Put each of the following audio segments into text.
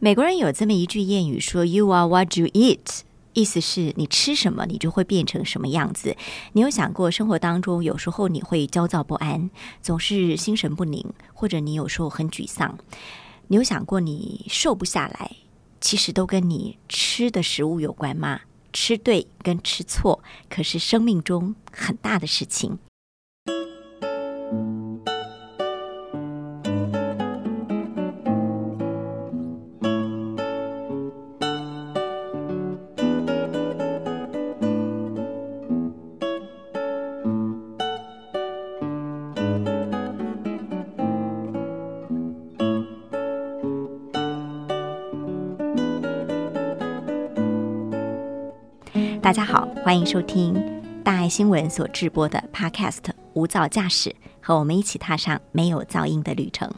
美国人有这么一句谚语说：“You are what you eat。”意思是你吃什么，你就会变成什么样子。你有想过，生活当中有时候你会焦躁不安，总是心神不宁，或者你有时候很沮丧。你有想过，你瘦不下来，其实都跟你吃的食物有关吗？吃对跟吃错，可是生命中很大的事情。大家好，欢迎收听大爱新闻所制播的 Podcast《无噪驾驶》，和我们一起踏上没有噪音的旅程。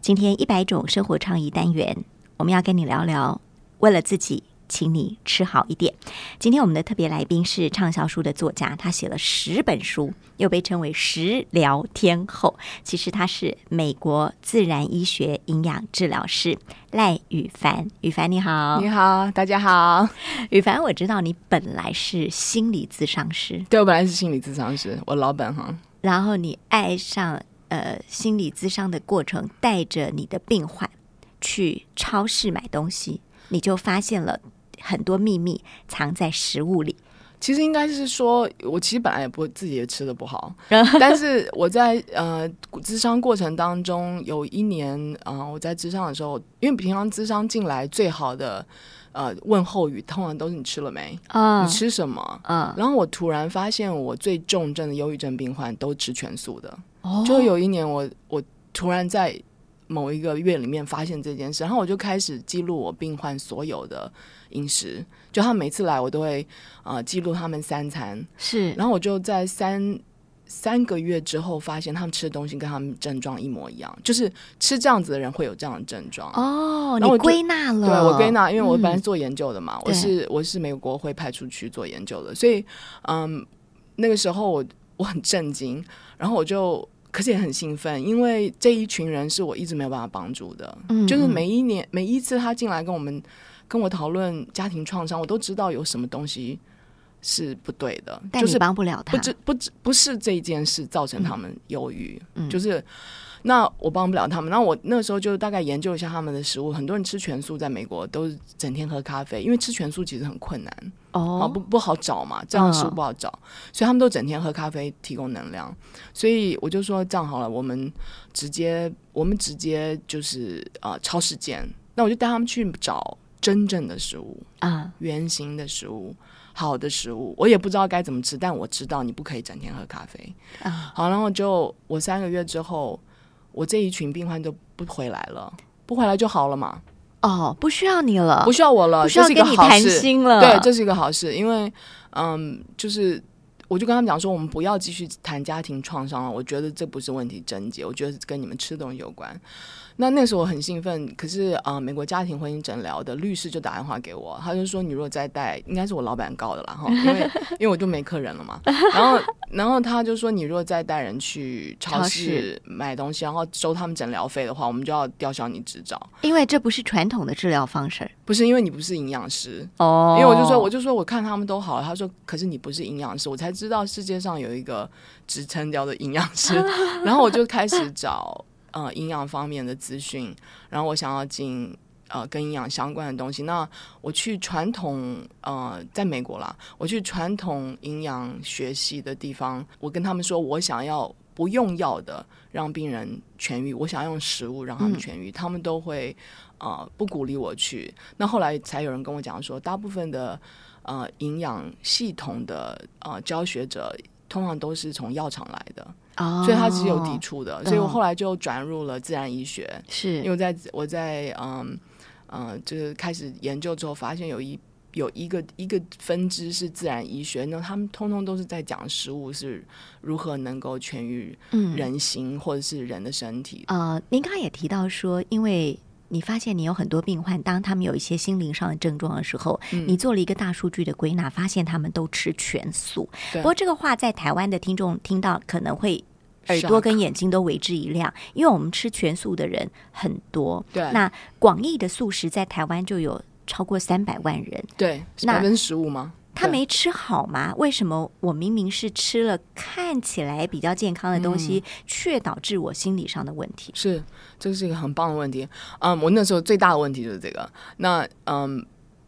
今天一百种生活创意单元，我们要跟你聊聊，为了自己。请你吃好一点。今天我们的特别来宾是畅销书的作家，他写了十本书，又被称为食疗天后。其实他是美国自然医学营养治疗师赖宇凡。宇凡你好，你好，大家好。宇凡，我知道你本来是心理咨商师，对我本来是心理咨商师，我老本行。然后你爱上呃心理咨商的过程，带着你的病患去超市买东西，你就发现了。很多秘密藏在食物里。其实应该是说，我其实本来也不自己也吃的不好，但是我在呃智商过程当中，有一年啊，我在智商的时候，因为平常智商进来最好的呃问候语，通常都是你吃了没？啊，你吃什么？嗯，然后我突然发现，我最重症的忧郁症病患都吃全素的。哦，就有一年，我我突然在某一个月里面发现这件事，然后我就开始记录我病患所有的。饮食，就他们每次来，我都会呃记录他们三餐，是，然后我就在三三个月之后发现他们吃的东西跟他们症状一模一样，就是吃这样子的人会有这样的症状。哦，你归纳了，对我归纳，因为我本来是做研究的嘛，我是我是美国会派出去做研究的，所以嗯，那个时候我我很震惊，然后我就可是也很兴奋，因为这一群人是我一直没有办法帮助的，嗯，就是每一年每一次他进来跟我们。跟我讨论家庭创伤，我都知道有什么东西是不对的，就是帮不了他，不知不知不是这一件事造成他们忧郁，就是那我帮不了他们。那我那时候就大概研究一下他们的食物，很多人吃全素，在美国都是整天喝咖啡，因为吃全素其实很困难哦，不不好找嘛，这样的食物不好找，所以他们都整天喝咖啡提供能量。所以我就说这样好了，我们直接我们直接就是呃超市见，那我就带他们去找。真正的食物啊，圆形的食物，好的食物，我也不知道该怎么吃，但我知道你不可以整天喝咖啡啊。好，然后就我三个月之后，我这一群病患都不回来了，不回来就好了嘛。哦，不需要你了，不需要我了，不需要跟你谈心了。对，这是一个好事，因为嗯，就是我就跟他们讲说，我们不要继续谈家庭创伤了。我觉得这不是问题症结，我觉得跟你们吃东西有关。那那时候我很兴奋，可是啊，美国家庭婚姻诊疗的律师就打电话给我，他就说：“你如果再带，应该是我老板告的啦，哈，因为因为我就没客人了嘛。然后然后他就说，你如果再带人去超市买东西，然后收他们诊疗费的话，我们就要吊销你执照，因为这不是传统的治疗方式，不是因为你不是营养师哦。因为我就说，我就说，我看他们都好了。他说，可是你不是营养师，我才知道世界上有一个职称叫做营养师。然后我就开始找。呃，营养方面的资讯，然后我想要进呃跟营养相关的东西。那我去传统呃，在美国啦，我去传统营养学习的地方，我跟他们说我想要不用药的让病人痊愈，我想要用食物让他们痊愈，他们都会呃不鼓励我去。那后来才有人跟我讲说，大部分的呃营养系统的呃教学者通常都是从药厂来的。所以他是有抵触的，所以我后来就转入了自然医学，是因为在我在嗯嗯，就是开始研究之后，发现有一有一个一个分支是自然医学，那他们通通都是在讲食物是如何能够痊愈人心或者是人的身体。呃，您刚刚也提到说，因为。你发现你有很多病患，当他们有一些心灵上的症状的时候，你做了一个大数据的归纳，发现他们都吃全素。不过这个话在台湾的听众听到可能会耳朵跟眼睛都为之一亮，因为我们吃全素的人很多。对，那广义的素食在台湾就有超过三百万人。对，百分之十五吗？他没吃好吗？为什么我明明是吃了看起来比较健康的东西，却导致我心理上的问题？是，这是一个很棒的问题。嗯，我那时候最大的问题就是这个。那嗯，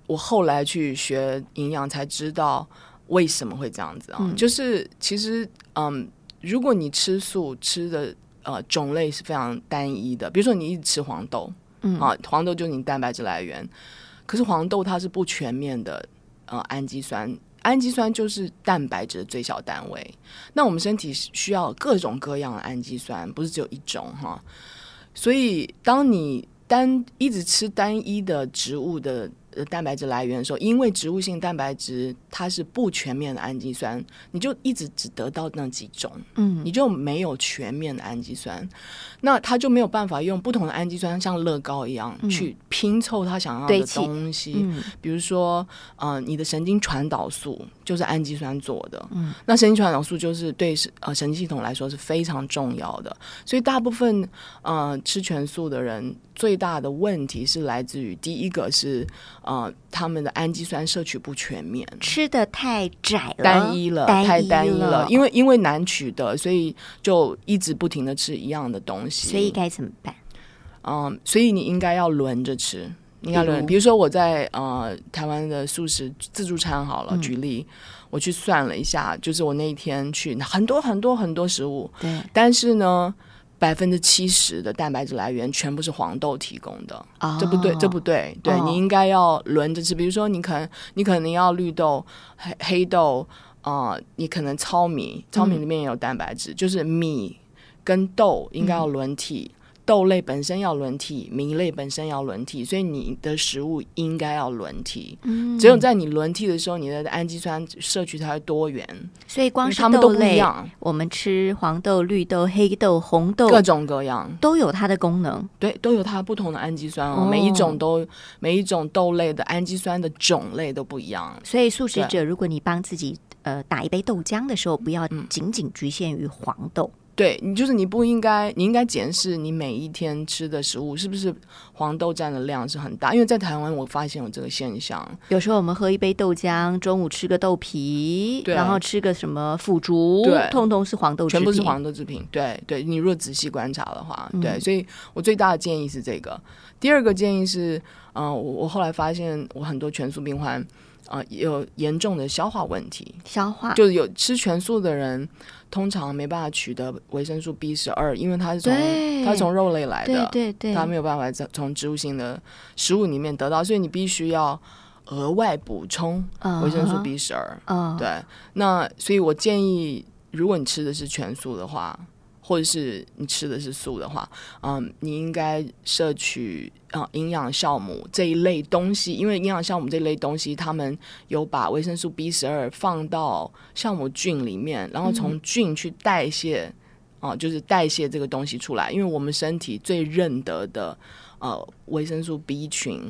我后来去学营养才知道为什么会这样子啊？就是其实嗯。如果你吃素吃的呃种类是非常单一的，比如说你一直吃黄豆，嗯啊，黄豆就是你蛋白质来源，可是黄豆它是不全面的呃氨基酸，氨基酸就是蛋白质的最小单位。那我们身体需要各种各样的氨基酸，不是只有一种哈。所以当你单一直吃单一的植物的。呃，蛋白质来源的时候，因为植物性蛋白质它是不全面的氨基酸，你就一直只得到那几种，嗯，你就没有全面的氨基酸，那它就没有办法用不同的氨基酸像乐高一样去拼凑它想要的东西。比如说，呃，你的神经传导素就是氨基酸做的，嗯，那神经传导素就是对呃神经系统来说是非常重要的，所以大部分呃吃全素的人。最大的问题是来自于第一个是呃，他们的氨基酸摄取不全面，吃的太窄了，单一了，太单一了。因为因为难取得，所以就一直不停的吃一样的东西。所以该怎么办？嗯，所以你应该要轮着吃，应该轮。比如说我在呃台湾的素食自助餐好了，举例，我去算了一下，就是我那一天去很多很多很多食物，对，但是呢。百分之七十的蛋白质来源全部是黄豆提供的，这不对，这不对。对你应该要轮着吃，比如说你可能你可能要绿豆、黑黑豆啊，你可能糙米，糙米里面也有蛋白质，就是米跟豆应该要轮替。豆类本身要轮替，米类本身要轮替，所以你的食物应该要轮替。嗯，只有在你轮替的时候，你的氨基酸摄取才会多元。所以光是豆类，我们吃黄豆、绿豆、黑豆、红豆，各种各样都有它的功能。对，都有它不同的氨基酸哦。每一种都，每一种豆类的氨基酸的种类都不一样。所以素食者，如果你帮自己呃打一杯豆浆的时候，不要仅仅局限于黄豆。对你就是你不应该，你应该检视你每一天吃的食物是不是黄豆占的量是很大，因为在台湾我发现有这个现象。有时候我们喝一杯豆浆，中午吃个豆皮，然后吃个什么腐竹，对，通通是黄豆，全部是黄豆制品。对，对你如果仔细观察的话，对，所以我最大的建议是这个。第二个建议是，嗯，我我后来发现我很多全素病患。啊，有严重的消化问题，消化就是有吃全素的人，通常没办法取得维生素 B 十二，因为它是从它从肉类来的，对对，它没有办法从从植物性的食物里面得到，所以你必须要额外补充维生素 B 十二。嗯，对，那所以我建议，如果你吃的是全素的话。或者是你吃的是素的话，嗯，你应该摄取啊营养酵母这一类东西，因为营养酵母这一类东西，他们有把维生素 B 十二放到酵母菌里面，然后从菌去代谢啊，就是代谢这个东西出来。因为我们身体最认得的呃维生素 B 群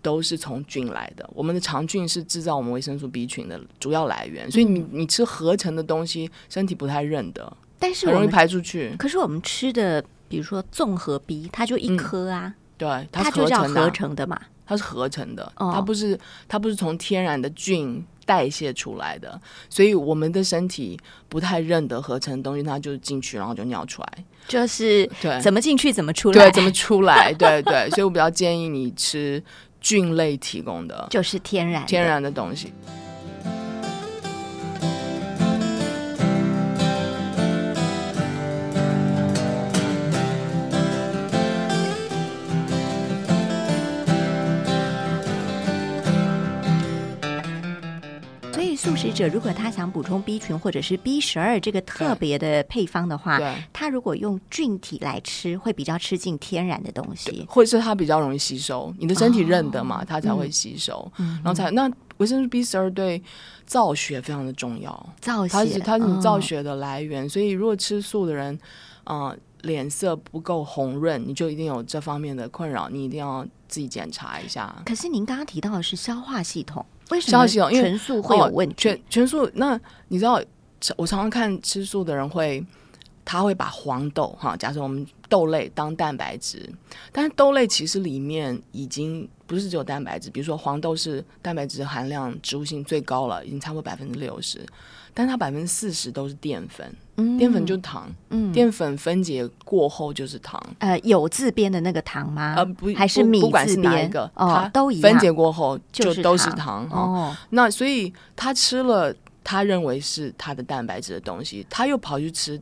都是从菌来的，我们的肠菌是制造我们维生素 B 群的主要来源，所以你你吃合成的东西，身体不太认得。但是很容易排出去。可是我们吃的，比如说综合 B，它就一颗啊，对，它就叫合成的嘛，它是合成的，它不是它不是从天然的菌代谢出来的，所以我们的身体不太认得合成东西，它就进去然后就尿出来，就是对，怎么进去怎么出来，对，怎么出来，对对，所以我比较建议你吃菌类提供的，就是天然天然的东西。素食者如果他想补充 B 群或者是 B 十二这个特别的配方的话，他如果用菌体来吃，会比较吃进天然的东西，或者是它比较容易吸收，你的身体认得嘛，它才会吸收，嗯然后才那维生素 B 十二对造血非常的重要，造血它是它是你造血的来源，所以如果吃素的人，嗯，脸色不够红润，你就一定有这方面的困扰，你一定要自己检查一下。可是您刚刚提到的是消化系统。为什么全素会有问题？全全素，那你知道，我常常看吃素的人会他会把黄豆哈，假设我们豆类当蛋白质，但是豆类其实里面已经不是只有蛋白质，比如说黄豆是蛋白质含量植物性最高了，已经超过百分之六十，但它百分之四十都是淀粉，淀粉就是糖，淀粉分解过后就是糖。呃，有字边的那个糖吗？呃，不，还是米字边个，它都一样，分解过后就都是糖。哦，那所以他吃了他认为是他的蛋白质的东西，他又跑去吃。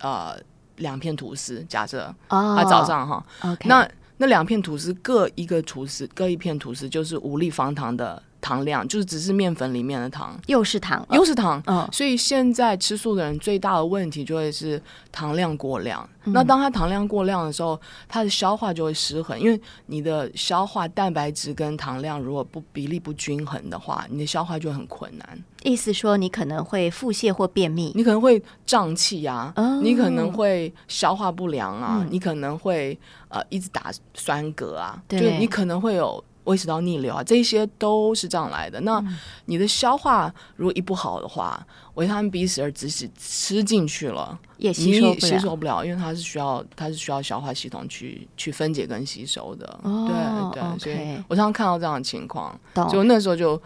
呃，两片吐司，假设他，早上哈，那那两片吐司各一个吐司，各一片吐司就是五粒方糖的。糖量就是只是面粉里面的糖，又是糖，又是糖，嗯，所以现在吃素的人最大的问题就会是糖量过量。那当他糖量过量的时候，他的消化就会失衡，因为你的消化蛋白质跟糖量如果不比例不均衡的话，你的消化就很困难。意思说你可能会腹泻或便秘，你可能会胀气啊，你可能会消化不良啊，你可能会呃一直打酸嗝啊，就你可能会有。胃食道逆流啊，这些都是这样来的。那你的消化如果一不好的话，维他命 B 十二即使吃进去了，也吸收吸收不了，因为它是需要它是需要消化系统去去分解跟吸收的。对对，所以我常常看到这样的情况，就那时候就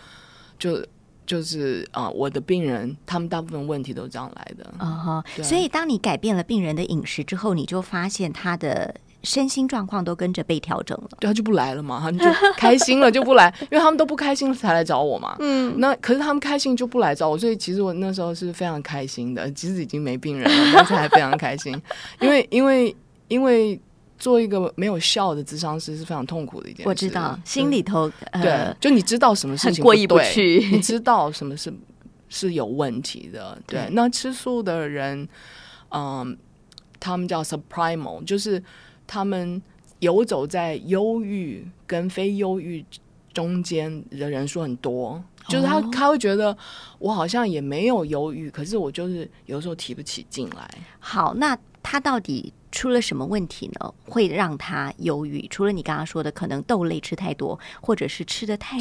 就就是啊，我的病人他们大部分问题都是这样来的。啊哈，所以当你改变了病人的饮食之后，你就发现他的。身心状况都跟着被调整了，对他就不来了嘛，他们就开心了就不来，因为他们都不开心才来找我嘛。嗯，那可是他们开心就不来找我，所以其实我那时候是非常开心的，即使已经没病人了，但是还非常开心，因为因为因为做一个没有效的智商师是非常痛苦的一件事。我知道，心里头对，就你知道什么事情过意不去，你知道什么是是有问题的。对，那吃素的人，嗯，他们叫 suprimal，就是。他们游走在忧郁跟非忧郁中间的人数很多，就是他他会觉得我好像也没有忧郁，可是我就是有时候提不起劲来。好，那他到底出了什么问题呢？会让他忧郁？除了你刚刚说的，可能豆类吃太多，或者是吃的太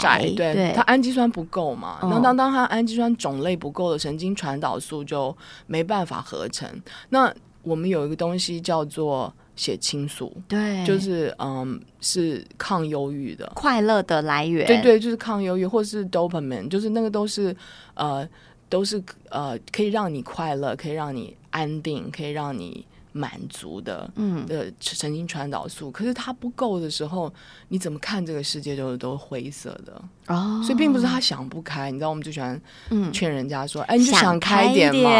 窄，对，他氨基酸不够嘛？那当当他氨基酸种类不够的神经传导素就没办法合成。那我们有一个东西叫做。血清素，对，就是嗯，是抗忧郁的快乐的来源，对对，就是抗忧郁，或是 dopamine，就是那个都是呃，都是呃，可以让你快乐，可以让你安定，可以让你。满足的，嗯，的神经传导素，可是它不够的时候，你怎么看这个世界就是都灰色的哦。所以并不是他想不开，你知道，我们最喜欢劝人家说：“哎，你就想开点嘛。”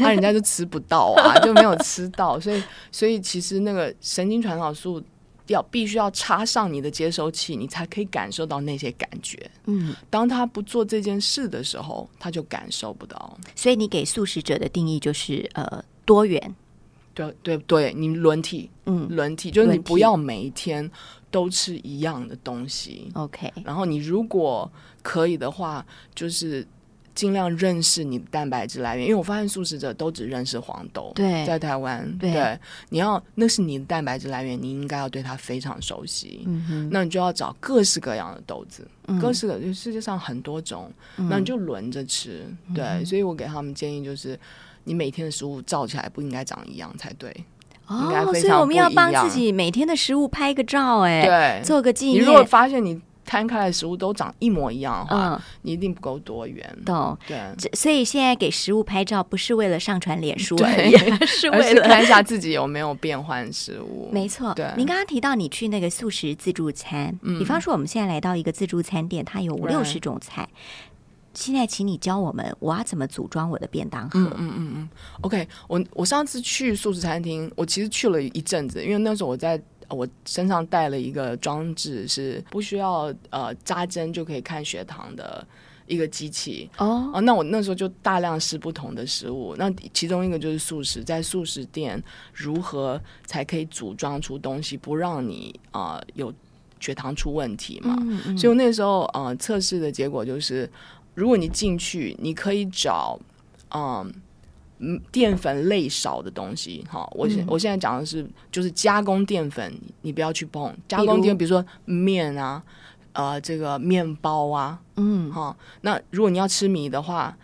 那 人家就吃不到啊，就没有吃到。所以，所以其实那个神经传导素要必须要插上你的接收器，你才可以感受到那些感觉。嗯，当他不做这件事的时候，他就感受不到。所以，你给素食者的定义就是呃多元。对对对，你轮替，嗯，轮替就是你不要每一天都吃一样的东西，OK。然后你如果可以的话，就是尽量认识你的蛋白质来源，因为我发现素食者都只认识黄豆。对，在台湾，对，你要那是你的蛋白质来源，你应该要对它非常熟悉。嗯哼，那你就要找各式各样的豆子，各式的就世界上很多种，那你就轮着吃。对，所以我给他们建议就是。你每天的食物照起来不应该长一样才对，哦，所以我们要帮自己每天的食物拍个照，哎，对，做个纪念。你如果发现你摊开的食物都长一模一样的话，你一定不够多元。懂，对。所以现在给食物拍照不是为了上传脸书，对，是为了看一下自己有没有变换食物。没错，对。您刚刚提到你去那个素食自助餐，比方说我们现在来到一个自助餐店，它有五六十种菜。现在，请你教我们，我要怎么组装我的便当盒？嗯嗯嗯嗯。OK，我我上次去素食餐厅，我其实去了一阵子，因为那时候我在我身上带了一个装置，是不需要呃扎针就可以看血糖的一个机器。哦哦，那我那时候就大量试不同的食物，那其中一个就是素食，在素食店如何才可以组装出东西，不让你啊有血糖出问题嘛？所以我那时候呃测试的结果就是。如果你进去，你可以找，嗯，淀粉类少的东西。哈，我现我现在讲的是，就是加工淀粉，你不要去碰加工淀粉，比如说面啊，呃，这个面包啊，嗯，哈。那如果你要吃米的话，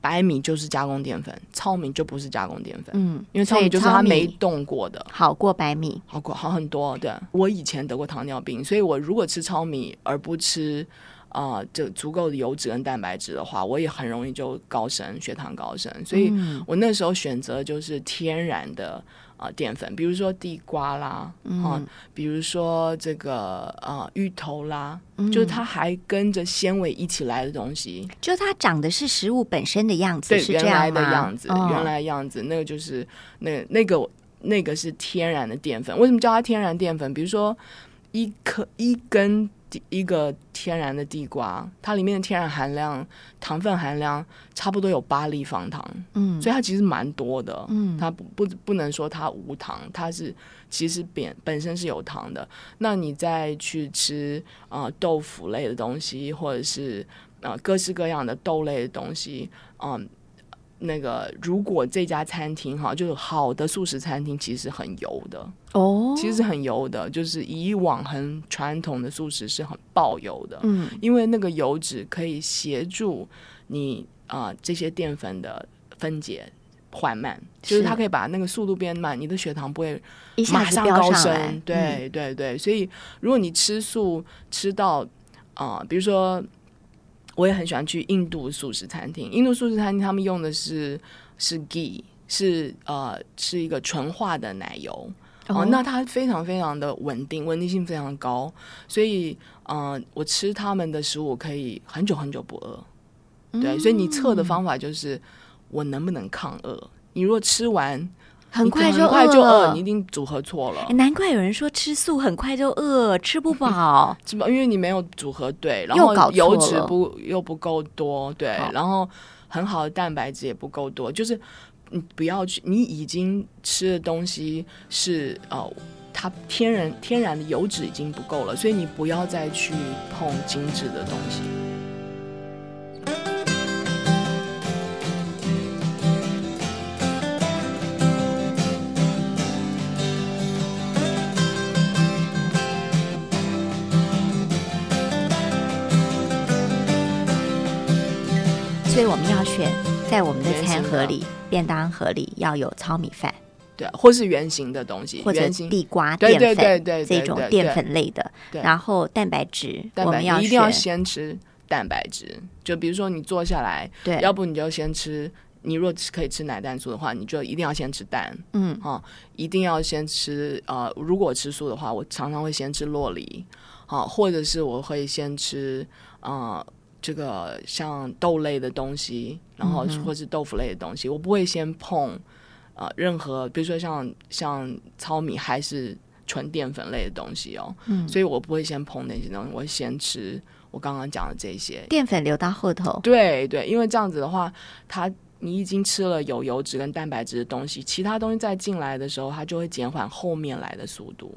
白米就是加工淀粉，糙米就不是加工淀粉。嗯，因为糙米就是它没动过的，好过白米，好过好很多。对我以前得过糖尿病，所以我如果吃糙米而不吃啊，就足够的油脂跟蛋白质的话，我也很容易就高升血糖高升。所以我那时候选择就是天然的。啊，淀粉，比如说地瓜啦，啊，比如说这个呃芋头啦，就是它还跟着纤维一起来的东西，就它长的是食物本身的样子，对，原来的样子，原来的样子，那个就是那那个那个是天然的淀粉。为什么叫它天然淀粉？比如说一颗一根。一个天然的地瓜，它里面的天然含量糖分含量差不多有八立方糖，嗯，所以它其实蛮多的，嗯，它不不不能说它无糖，它是其实本本身是有糖的。那你再去吃啊豆腐类的东西，或者是啊各式各样的豆类的东西，嗯。那个，如果这家餐厅哈，就是好的素食餐厅，其实很油的。哦，其实很油的，就是以往很传统的素食是很爆油的，嗯，因为那个油脂可以协助你啊这些淀粉的分解缓慢，就是它可以把那个速度变慢，你的血糖不会马上高升，对对对，所以如果你吃素吃到啊，比如说。我也很喜欢去印度素食餐厅。印度素食餐厅他们用的是是 ghee，是呃是一个纯化的奶油哦。那它非常非常的稳定，稳定性非常高，所以嗯，我吃他们的食物可以很久很久不饿。对，所以你测的方法就是我能不能抗饿。你如果吃完。很快就饿，你一定组合错了。难怪有人说吃素很快就饿，吃不饱，是吧？因为你没有组合对，然后油脂不又不够多，对，然后很好的蛋白质也不够多，就是你不要去，你已经吃的东西是哦，它天然天然的油脂已经不够了，所以你不要再去碰精致的东西。所以我们要选在我们的餐盒里、便当盒里要有糙米饭，对，或是圆形的东西，或者地瓜淀粉这种淀粉类的。然后蛋白质，我们要一定要先吃蛋白质。就比如说你坐下来，对，要不你就先吃。你若可以吃奶蛋素的话，你就一定要先吃蛋。嗯，哈，一定要先吃。呃，如果吃素的话，我常常会先吃洛梨，好，或者是我会先吃啊。这个像豆类的东西，然后或是豆腐类的东西，我不会先碰呃任何，比如说像像糙米还是纯淀粉类的东西哦，嗯，所以我不会先碰那些东西，我会先吃我刚刚讲的这些。淀粉留到后头，对对，因为这样子的话，它你已经吃了有油脂跟蛋白质的东西，其他东西再进来的时候，它就会减缓后面来的速度。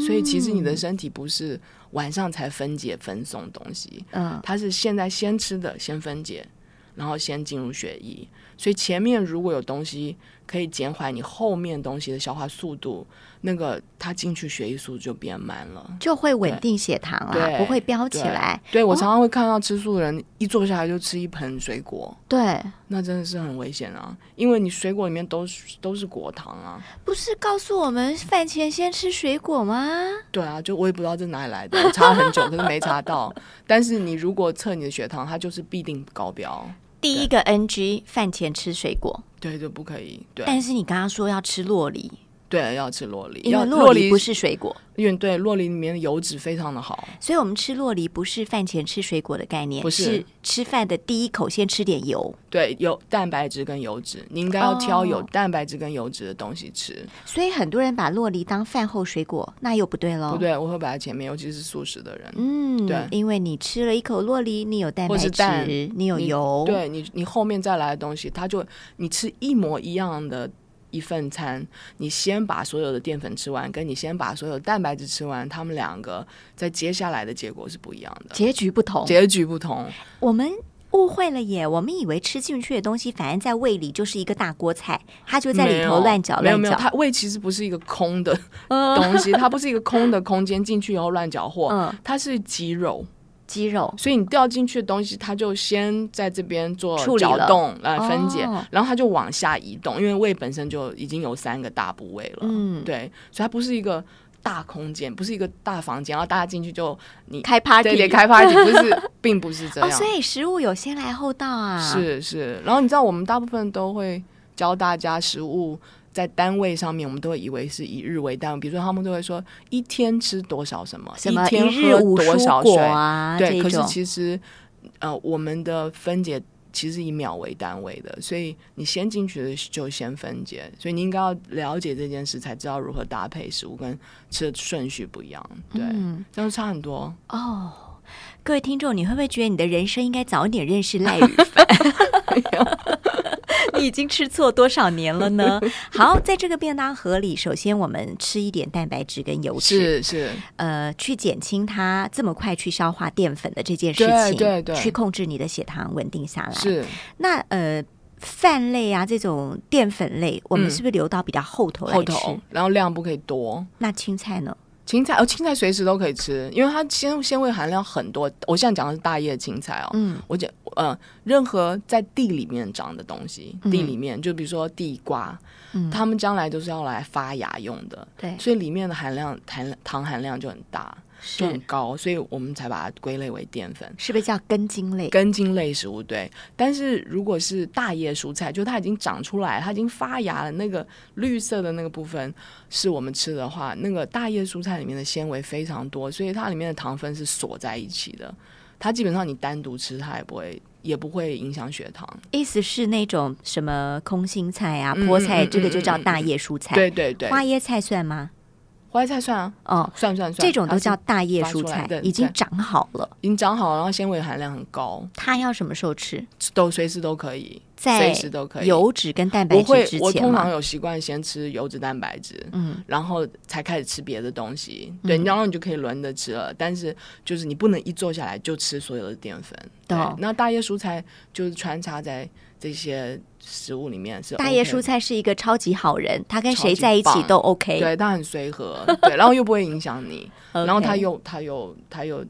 所以其实你的身体不是晚上才分解分送东西，嗯，它是现在先吃的先分解，然后先进入血液。所以前面如果有东西可以减缓你后面东西的消化速度。那个它进去血液速度就变慢了，就会稳定血糖啊，不会飙起来。对我常常会看到吃素的人一坐下来就吃一盆水果，对，那真的是很危险啊，因为你水果里面都是都是果糖啊。不是告诉我们饭前先吃水果吗？对啊，就我也不知道这哪里来的，我查很久可是没查到。但是你如果测你的血糖，它就是必定高标。第一个 NG，饭前吃水果，对，就不可以。对，但是你刚刚说要吃洛梨。对，要吃洛梨，因为洛梨不是水果，因为对洛梨里面的油脂非常的好，所以我们吃洛梨不是饭前吃水果的概念，不是吃饭的第一口先吃点油，对，有蛋白质跟油脂，你应该要挑有蛋白质跟油脂的东西吃。所以很多人把洛梨当饭后水果，那又不对喽。不对，我会摆在前面，尤其是素食的人。嗯，对，因为你吃了一口洛梨，你有蛋白质，你有油，对你，你后面再来的东西，它就你吃一模一样的。一份餐，你先把所有的淀粉吃完，跟你先把所有蛋白质吃完，他们两个在接下来的结果是不一样的，结局不同，结局不同。我们误会了耶，我们以为吃进去的东西，反而在胃里就是一个大锅菜，它就在里头乱搅乱搅。它胃其实不是一个空的东西，它不是一个空的空间，进去以后乱搅和，它是肌肉。肌肉，所以你掉进去的东西，它就先在这边做搅动来分解哦，然后它就往下移动，因为胃本身就已经有三个大部位了，嗯，对，所以它不是一个大空间，不是一个大房间，然后大家进去就你开 party，对对开 party，不是，并不是这哦，样，所以食物有先来后到啊，是是，然后你知道我们大部分都会教大家食物。在单位上面，我们都会以为是以日为单位，比如说他们都会说一天吃多少什么，什么一天喝多少水，啊，对，可是其实呃，我们的分解其实以秒为单位的，所以你先进去的就先分解，所以你应该要了解这件事，才知道如何搭配食物跟吃的顺序不一样，对，嗯这样差很多。哦。各位听众，你会不会觉得你的人生应该早一点认识赖宇 凡？你已经吃错多少年了呢？好，在这个便当盒里，首先我们吃一点蛋白质跟油脂，是是，呃，去减轻它这么快去消化淀粉的这件事情，对对对去控制你的血糖稳定下来。是那呃，饭类啊这种淀粉类，我们嗯是不是留到比较后头来吃？后头，然后量不可以多。那青菜呢？青菜哦，青菜随时都可以吃，因为它纤纤维含量很多。我现在讲的是大叶青菜哦，嗯，我讲呃，任何在地里面长的东西，嗯地里面就比如说地瓜，嗯它们将来都是要来发芽用的，对，所以里面的含量含糖含量就很大，就很高，所以我们才把它归类为淀粉。是不是叫根茎类？根茎类食物对，但是如果是大叶蔬菜，就它已经长出来，它已经发芽了，那个绿色的那个部分是我们吃的话，那个大叶蔬菜里面的纤维非常多，所以它里面的糖分是锁在一起的。它基本上你单独吃，它也不会也不会影响血糖。意思是那种什么空心菜啊、嗯菠菜，这个就叫大叶蔬菜。对对对，花椰菜算吗？花椰菜算啊，哦，算算算，这种都叫大叶蔬菜对，已经长好了。已经长好了，然后纤维含量很高，它要什么时候吃？都随时都可以，在随时都可以。油脂跟蛋白我会质之，前吗？我通常有习惯先吃油脂蛋白质，嗯，然后才开始吃别的东西。对，然后你就可以轮着吃了。但是就是你不能一坐下来就吃所有的淀粉。对，那大叶蔬菜就是穿插在这些食物里面是、OK、大叶蔬菜是一个超级好人，他跟谁在一起都 OK。对，他很随和，对，然后又不会影响你，然后他又他又他又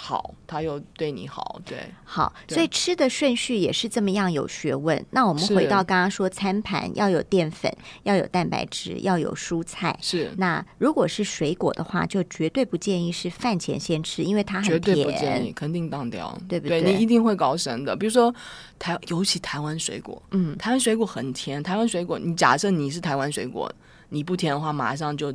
好，他又对你好，对。好，所以吃的顺序也是这么样有学问。那我们回到刚刚说，餐盘要有淀粉，要有蛋白质，要有蔬菜。是那如果是水果的话，就绝对不建议是饭前先吃，因为它很绝对不建甜议，。肯定当掉，对不对对你一定会搞神的。比如说台，尤其台湾水果，嗯，台湾水果很甜。台湾水果，你假设你是台湾水果，你不甜的话，马上就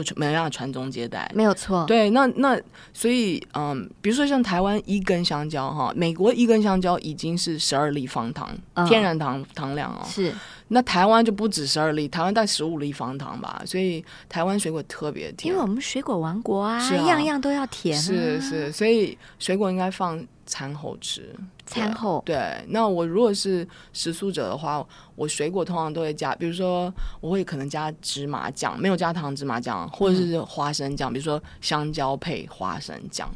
就没办法传宗接代。没有错。对，那那所以嗯，比如说像台湾一根香蕉哈，美国一根香蕉已经是十二粒方糖，嗯天然糖糖量哦。是那台湾就不止十二粒，台湾带十五粒方糖吧，所以台湾水果特别甜。因为我们水果王国啊，是啊样样都要甜、啊。是是，所以水果应该放餐后吃。餐后对，那我如果是食素者的话，我水果通常都会加，比如说我会可能加芝麻酱，没有加糖芝麻酱，或者是花生酱，比如说香蕉配花生酱，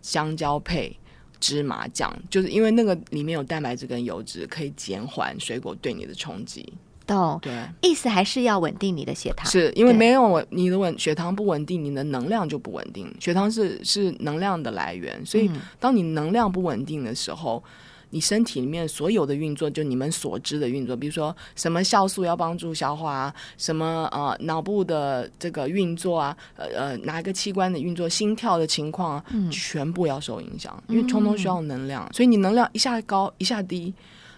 香蕉配芝麻酱，就是因为那个里面有蛋白质跟油脂，可以减缓水果对你的冲击。懂，对，意思还是要稳定你的血糖。是因为没有稳你的稳血糖不稳定，你的能量就不稳定。血糖是是能量的来源，所以嗯当你能量不稳定的时候，你身体里面所有的运作，就你们所知的运作，比如说什么酵素要帮助消化啊，什么呃脑部的这个运作啊，呃呃哪一个器官的运作，心跳的情况啊，嗯全部要受影响，因为通通需要能量，所以你能量一下高一下低。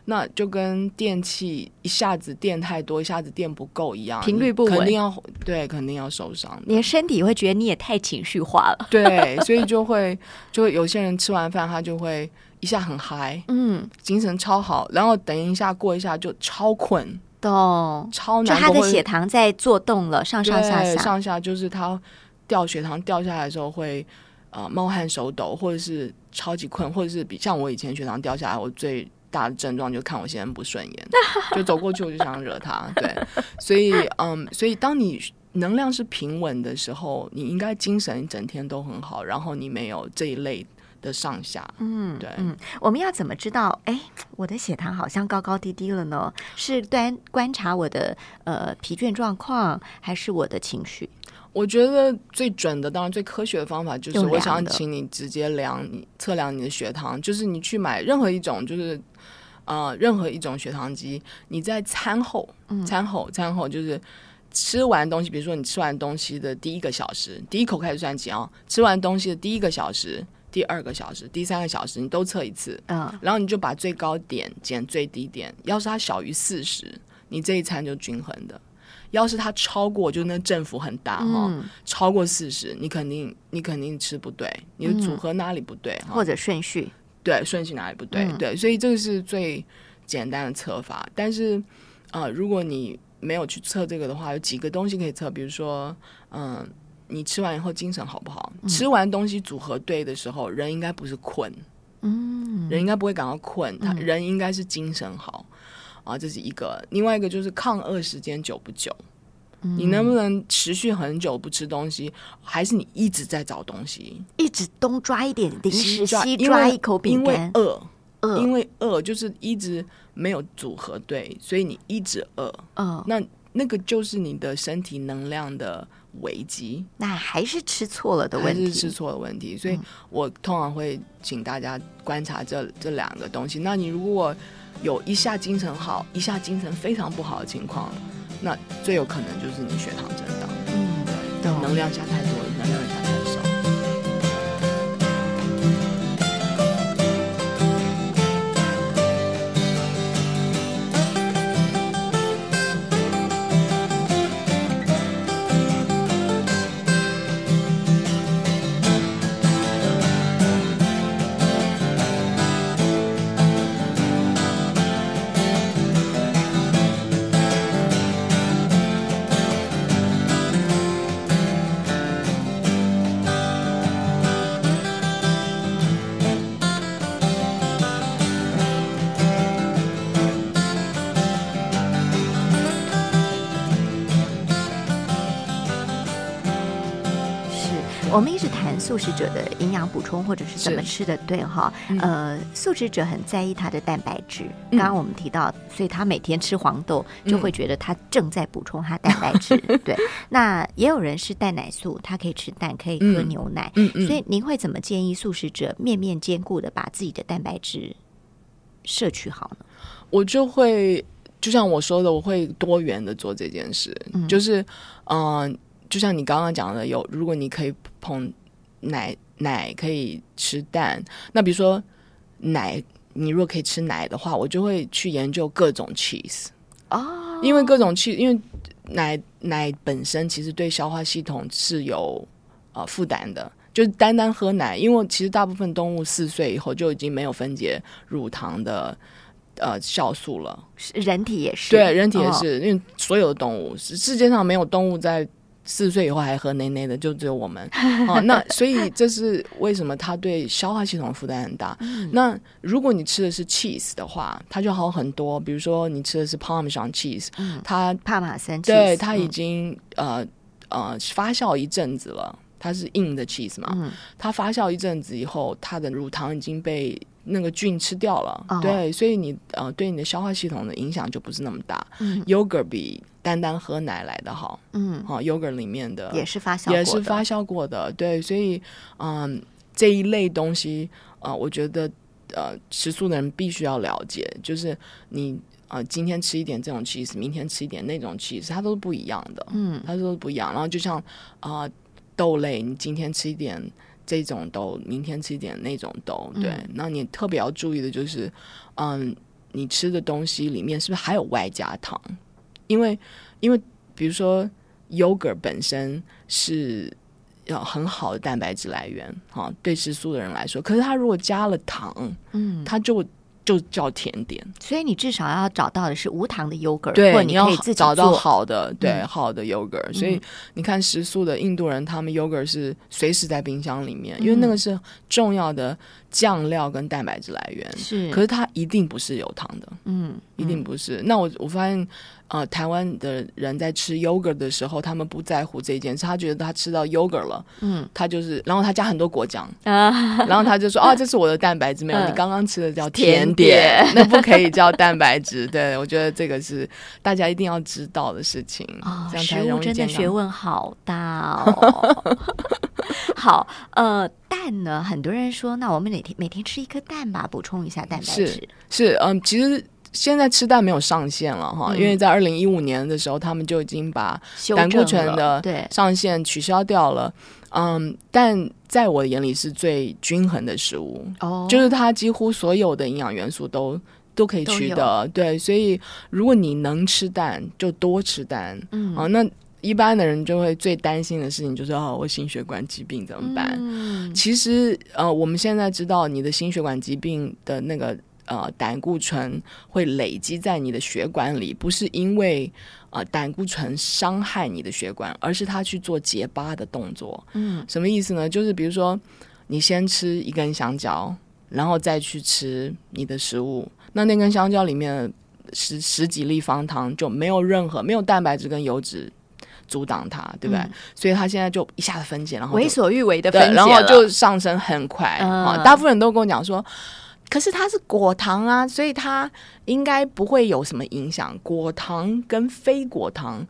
那就跟电器一下子电太多，一下子电不够一样，频率不稳肯定要对，肯定要受伤。你的身体会觉得你也太情绪化了。对，所以就会就会有些人吃完饭他就会一下很嗨，嗯，精神超好，然后等一下过一下就超困、懂。超难，就他的血糖在做动了，上上下下。上下就是他掉血糖掉下来的时候会呃冒汗手抖，或者是超级困，或者是比像我以前血糖掉下来，我最大的症状就看我先生不顺眼，就走过去我就想惹他。对，所以嗯，所以当你能量是平稳的时候，你应该精神一整天都很好，然后你没有这一类。的上下。嗯，对，嗯，我们要怎么知道？哎，我的血糖好像高高低低了呢？是端观察我的呃疲倦状况，还是我的情绪？我觉得最准的，当然最科学的方法就是，我想请你直接量你测量你的血糖，就是你去买任何一种，就是呃任何一种血糖机，你在餐后、餐后、餐后，就是吃完东西，比如说你吃完东西的第一个小时，第一口开始算起啊，吃完东西的第一个小时、第二个小时、第三个小时，你都测一次，嗯，然后你就把最高点减最低点，要是它小于四十，你这一餐就均衡的。要是它超过，就那振幅很大哈，超过四十，你肯定你肯定吃不对，你的组合哪里不对，或者顺序。对顺序哪里不对，对，所以这个是最简单的测法。但是啊，如果你没有去测这个的话，有几个东西可以测，比如说，嗯，你吃完以后精神好不好？吃完东西组合对的时候，人应该不是困，嗯，人应该不会感到困，他人应该是精神好。啊，这是一个，另外一个就是抗饿时间久不久，你能不能持续很久不吃东西，还是你一直在找东西，一直东抓一点零食，西抓一口饼干，饿，饿，因为饿就是一直没有组合对，所以你一直饿，嗯，那那个就是你的身体能量的危机，那还是吃错了的问题，还是吃错了问题，所以我通常会请大家观察这这两个东西，那你如果。有一下精神好，一下精神非常不好的情况，那最有可能就是你血糖震荡，嗯，对，能量下太多，能量下。我们一直谈素食者的营养补充，或者是怎么吃的对哈？呃，素食者很在意他的蛋白质。刚刚我们提到，所以他每天吃黄豆，就会觉得他正在补充他蛋白质。对，那也有人是蛋奶素，他可以吃蛋，可以喝牛奶。嗯嗯。所以您会怎么建议素食者面面兼顾的把自己的蛋白质摄取好呢？我就会就像我说的，我会多元的做这件事，就是嗯。就像你刚刚讲的，有如果你可以碰奶奶，可以吃蛋。那比如说奶，你如果可以吃奶的话，我就会去研究各种 cheese 哦，因为各种 cheese，因为奶奶本身其实对消化系统是有呃负担的。就是单单喝奶，因为其实大部分动物四岁以后就已经没有分解乳糖的呃酵素了，人体也是，对，人体也是，因为所有的动物世界上没有动物在。四岁以后还喝奶奶的就只有我们 哦，那所以这是为什么它对消化系统负担很大。那如果你吃的是 cheese 的话，它就好很多。比如说你吃的是 Parmesan cheese，它帕玛森，对，它已经呃呃发酵一阵子了，它是硬的 cheese 嘛，它发酵一阵子以后，它的乳糖已经被那个菌吃掉了，对，所以你呃对你的消化系统的影响就不是那么大。嗯。Yogurt 比单单喝奶来的好，嗯，好，yogurt 里面的也是发酵，也是发酵过的，对，所以，嗯，这一类东西，呃，我觉得，呃，吃素的人必须要了解，就是你，呃，今天吃一点这种 cheese，明天吃一点那种 cheese，它都是不一样的，嗯，它都是不一样。然后就像啊，豆类，你今天吃一点这种豆，明天吃一点那种豆，对，那你特别要注意的就是，嗯，你吃的东西里面是不是还有外加糖？因为，因为比如说，yogurt 本身是要很好的蛋白质来源，哈，对吃素的人来说，可是它如果加了糖，嗯，它就。就叫甜点，所以你至少要找到的是无糖的 yogurt，对，你要找到好的，对，好的 yogurt。所以你看，食素的印度人，他们 yogurt 是随时在冰箱里面，因为那个是重要的酱料跟蛋白质来源。是，可是它一定不是有糖的。嗯，一定不是。那我我发现。呃，台湾的人在吃 yogurt 的时候，他们不在乎这件事，他觉得他吃到 yogurt 了，嗯，他就是，然后他加很多果酱，啊，然后他就说，啊，这是我的蛋白质，没有，你刚刚吃的叫甜点，那不可以叫蛋白质。对，我觉得这个是大家一定要知道的事情。哦，食物真的学问好大哦。好，呃，蛋呢，很多人说，那我们每天每天吃一颗蛋吧，补充一下蛋白质。是是，嗯，其实。现在吃蛋没有上限了哈，因为在二零一五年的时候，他们就已经把胆固醇的上限取消掉了。嗯，但在我的眼里是最均衡的食物，哦，就是它几乎所有的营养元素都都可以取得。对，所以如果你能吃蛋，就多吃蛋。嗯，啊，那一般的人就会最担心的事情就是哦，我心血管疾病怎么办？嗯，其实呃，我们现在知道你的心血管疾病的那个。呃，胆固醇会累积在你的血管里，不是因为呃胆固醇伤害你的血管，而是它去做结疤的动作。嗯，什么意思呢？就是比如说，你先吃一根香蕉，然后再去吃你的食物，那那根香蕉里面十十几粒方糖就没有任何没有蛋白质跟油脂阻挡它，对不对？所以它现在就一下子分解，然后为所欲为的分解，然后就上升很快啊！大部分人都跟我讲说。可是它是果糖啊，所以它应该不会有什么影响。果糖跟非果糖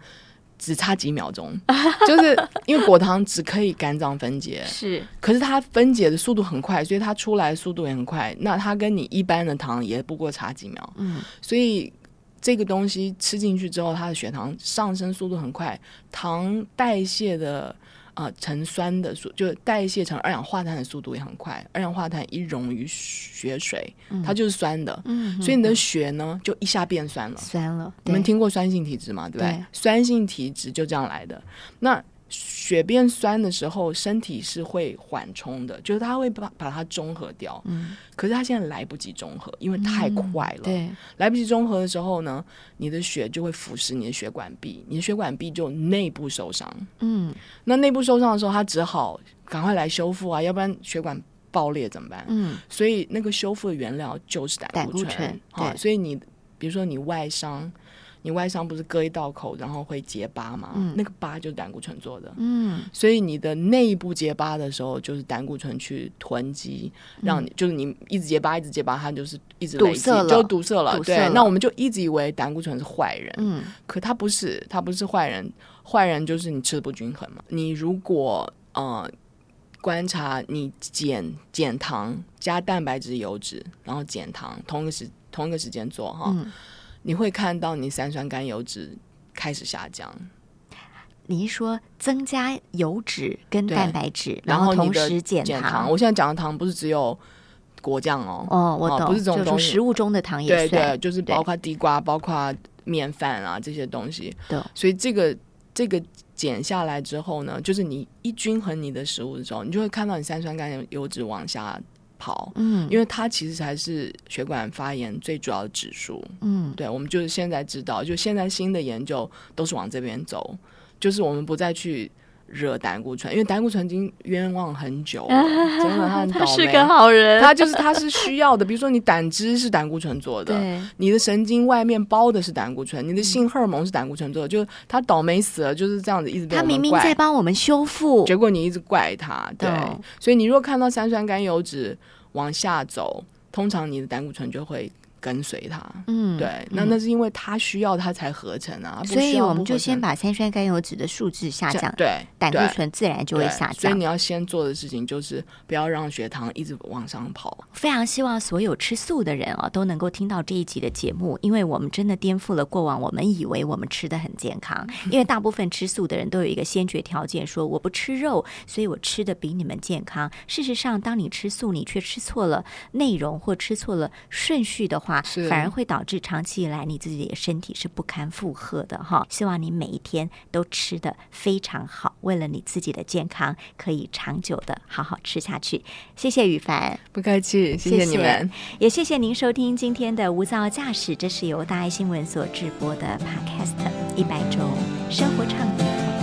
只差几秒钟，就是因为果糖只可以肝脏分解，是。可是它分解的速度很快，所以它出来速度也很快。那它跟你一般的糖也不过差几秒，嗯。所以这个东西吃进去之后，它的血糖上升速度很快，糖代谢的。啊，成酸的速就代谢成二氧化碳的速度也很快。二氧化碳一溶于血水，它就是酸的。嗯，所以你的血呢，就一下变酸了。酸了，你们听过酸性体质吗？对不对？酸性体质就这样来的。那血变酸的时候，身体是会缓冲的，就是它会把把它中和掉。嗯，可是它现在来不及中和，因为太快了。对，来不及中和的时候呢，你的血就会腐蚀你的血管壁，你的血管壁就内部受伤。嗯，那内部受伤的时候，它只好赶快来修复啊，要不然血管爆裂怎么办？嗯，所以那个修复的原料就是胆固醇。对，所以你比如说你外伤。你外伤不是割一道口，然后会结疤吗？嗯，那个疤就是胆固醇做的。嗯，所以你的内部结疤的时候，就是胆固醇去囤积，让你就是你一直结疤，一直结疤，它就是一直堵塞了，就堵塞了。对，那我们就一直以为胆固醇是坏人。嗯，可它不是，它不是坏人，坏人就是你吃的不均衡嘛。你如果呃观察你减减糖加蛋白质油脂，然后减糖同一个时同一个时间做哈。你会看到你三酸甘油脂开始下降。你是说增加油脂跟蛋白质，然后同时减糖？我现在讲的糖不是只有果酱哦，哦，我懂，不是这种东西，食物中的糖也对对，就是包括地瓜、包括面饭啊这些东西。对，所以这个这个减下来之后呢，就是你一均衡你的食物的时候，你就会看到你三酸甘油脂往下。跑，嗯，因为它其实才是血管发炎最主要的指数，嗯，对，我们就是现在知道，就现在新的研究都是往这边走，就是我们不再去惹胆固醇，因为胆固醇已经冤枉很久了，真的他很倒霉，是个好人，他就是他是需要的，比如说你胆汁是胆固醇做的，你的神经外面包的是胆固醇，你的性荷尔蒙是胆固醇做的，就是他倒霉死了，就是这样子一直他明明在帮我们修复，结果你一直怪他，对，所以你如果看到三酸甘油脂。往下走，通常你的胆固醇就会。跟随它，嗯，对，那那是因为它需要它才合成啊，所以我们就先把三酸甘油脂的数字下降，对，胆固醇自然就会下降。所以你要先做的事情就是不要让血糖一直往上跑。非常希望所有吃素的人啊都能够听到这一集的节目，因为我们真的颠覆了过往我们以为我们吃的很健康。因为大部分吃素的人都有一个先决条件，说我不吃肉，所以我吃的比你们健康。事实上，当你吃素，你却吃错了内容或吃错了顺序的话，反而会导致长期以来你自己的身体是不堪负荷的哈。希望你每一天都吃的非常好，为了你自己的健康，可以长久的好好吃下去。谢谢雨凡，不客气，谢谢你们，也谢谢您收听今天的无噪驾驶，这是由大爱新闻所直播的 Podcast 一百种生活创意。